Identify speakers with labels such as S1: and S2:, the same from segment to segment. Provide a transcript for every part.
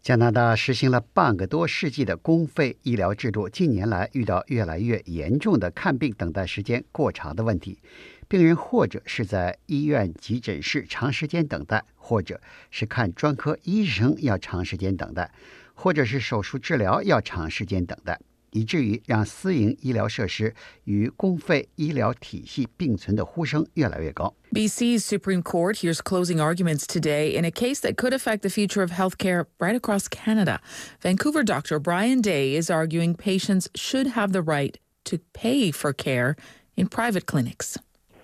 S1: 加拿大实行了半个多世纪的公费医疗制度，近年来遇到越来越严重的看病等待时间过长的问题。病人或者是在医院急诊室长时间等待，或者是看专科医生要长时间等待，或者是手术治疗要长时间等待。以至于让私营医疗设施与公费医疗体系并存的呼声越来越高。
S2: BC's Supreme Court hears closing arguments today in a case that could affect the future of healthcare right across Canada. Vancouver doctor Brian Day is arguing patients should have the right to pay for care in private clinics.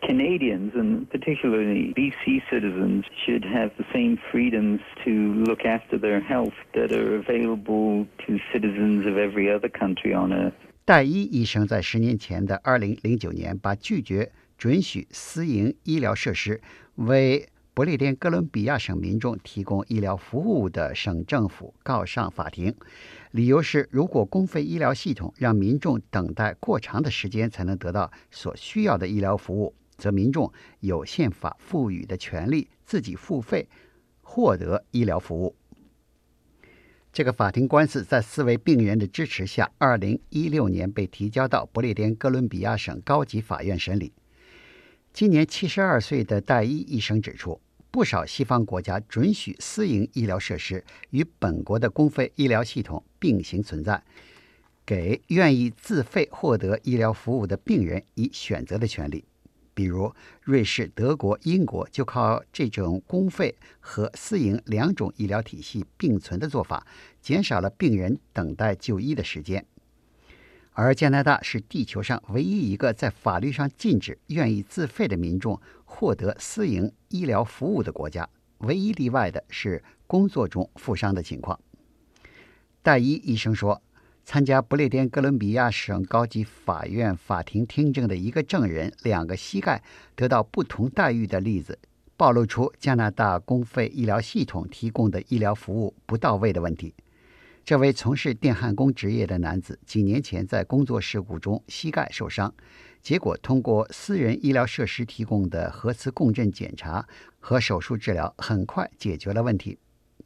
S3: Canadians, and particularly BC citizens, should have the same freedoms to look after their health that are available to citizens of every other country on earth.
S1: 戴伊医生在十年前的二零零九年，把拒绝准许私营医疗设施为不列颠哥伦比亚省民众提供医疗服务的省政府告上法庭，理由是，如果公费医疗系统让民众等待过长的时间才能得到所需要的医疗服务，则民众有宪法赋予的权利自己付费获得医疗服务。这个法庭官司在四位病人的支持下，二零一六年被提交到不列颠哥伦比亚省高级法院审理。今年七十二岁的戴伊医生指出，不少西方国家准许私营医疗设施与本国的公费医疗系统并行存在，给愿意自费获得医疗服务的病人以选择的权利。比如，瑞士、德国、英国就靠这种公费和私营两种医疗体系并存的做法，减少了病人等待就医的时间。而加拿大是地球上唯一一个在法律上禁止愿意自费的民众获得私营医疗服务的国家。唯一例外的是工作中负伤的情况。戴伊医生说。参加不列颠哥伦比亚省高级法院法庭听证的一个证人，两个膝盖得到不同待遇的例子，暴露出加拿大公费医疗系统提供的医疗服务不到位的问题。这位从事电焊工职业的男子几年前在工作事故中膝盖受伤，结果通过私人医疗设施提供的核磁共振检查和手术治疗，很快解决了问题。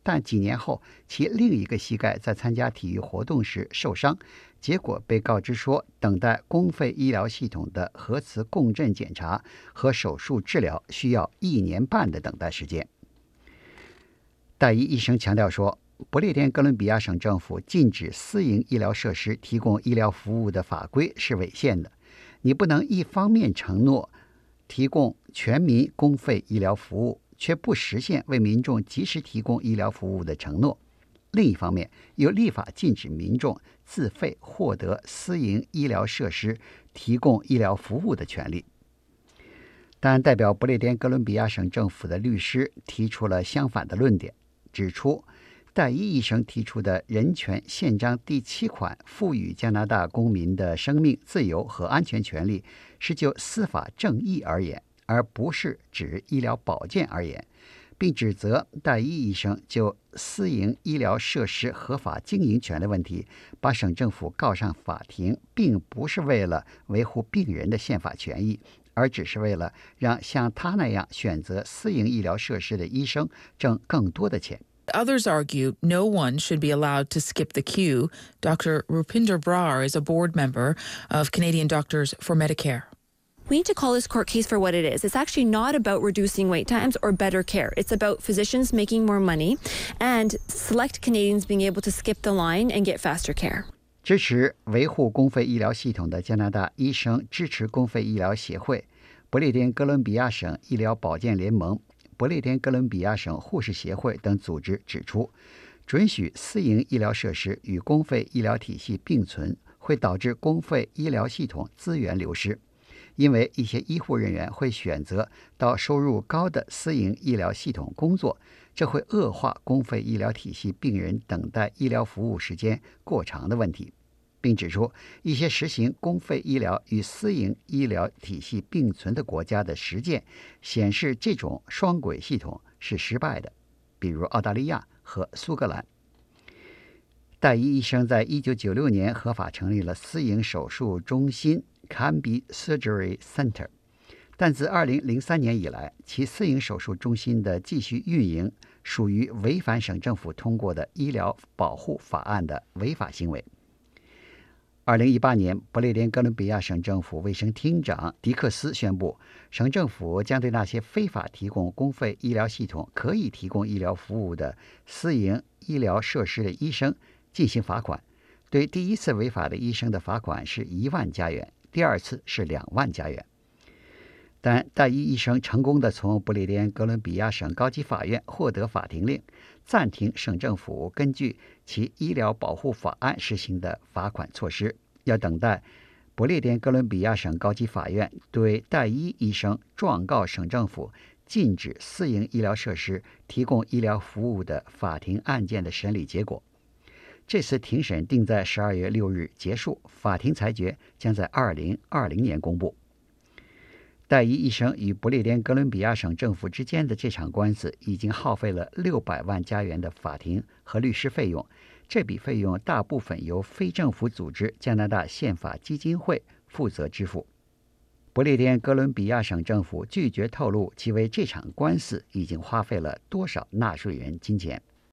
S1: 但几年后，其另一个膝盖在参加体育活动时受伤，结果被告知说，等待公费医疗系统的核磁共振检查和手术治疗需要一年半的等待时间。戴伊医生强调说，不列颠哥伦比亚省政府禁止私营医疗设施提供医疗服务的法规是违宪的。你不能一方面承诺提供全民公费医疗服务。却不实现为民众及时提供医疗服务的承诺。另一方面，又立法禁止民众自费获得私营医疗设施提供医疗服务的权利。但代表不列颠哥伦比亚省政府的律师提出了相反的论点，指出戴伊医生提出的人权宪章第七款赋予加拿大公民的生命、自由和安全权利，是就司法正义而言。而不是指医疗保健而言，并指责戴伊医生就私营医疗设施合法经营权的问题，把省政府告上法庭，并不是为了维护病人的宪法权益，而只是为了让像他那样选择私营医疗设施的医生挣更多的钱。
S2: Others argue no one should be allowed to skip the queue. Dr. Rupinder Brar is a board member of Canadian Doctors for Medicare.
S4: we need to call this court case for what it is. It's actually not about reducing wait times or better care. It's about physicians making more money and select Canadians being able to skip the line and get faster care.
S1: 支持维护公费医疗系统的加拿大医生支持公费医疗协会、不列颠哥伦比亚省医疗保健联盟、不列颠哥伦比亚省护士协会等组织指出，准许私营医疗设施与公费医疗体系并存，会导致公费医疗系统资源流失。 因为一些医护人员会选择到收入高的私营医疗系统工作，这会恶化公费医疗体系病人等待医疗服务时间过长的问题，并指出一些实行公费医疗与私营医疗体系并存的国家的实践显示，这种双轨系统是失败的，比如澳大利亚和苏格兰。戴伊医生在一九九六年合法成立了私营手术中心。Canby Surgery Center，但自2003年以来，其私营手术中心的继续运营属于违反省政府通过的医疗保护法案的违法行为。二零一八年，不列颠哥伦比亚省政府卫生厅长迪克斯宣布，省政府将对那些非法提供公费医疗系统、可以提供医疗服务的私营医疗设施的医生进行罚款。对第一次违法的医生的罚款是一万加元，第二次是两万加元。但代医医生成功的从不列颠哥伦比亚省高级法院获得法庭令，暂停省政府根据其医疗保护法案实行的罚款措施，要等待不列颠哥伦比亚省高级法院对代医医生状告省政府禁止私营医疗设施提供医疗服务的法庭案件的审理结果。这次庭审定在十二月六日结束，法庭裁决将在二零二零年公布。代医医生与不列颠哥伦比亚省政府之间的这场官司已经耗费了六百万加元的法庭和律师费用，这笔费用大部分由非政府组织加拿大宪法基金会负责支付。不列颠哥伦比亚省政府拒绝透露其为这场官司已经花费了多少纳税人金钱。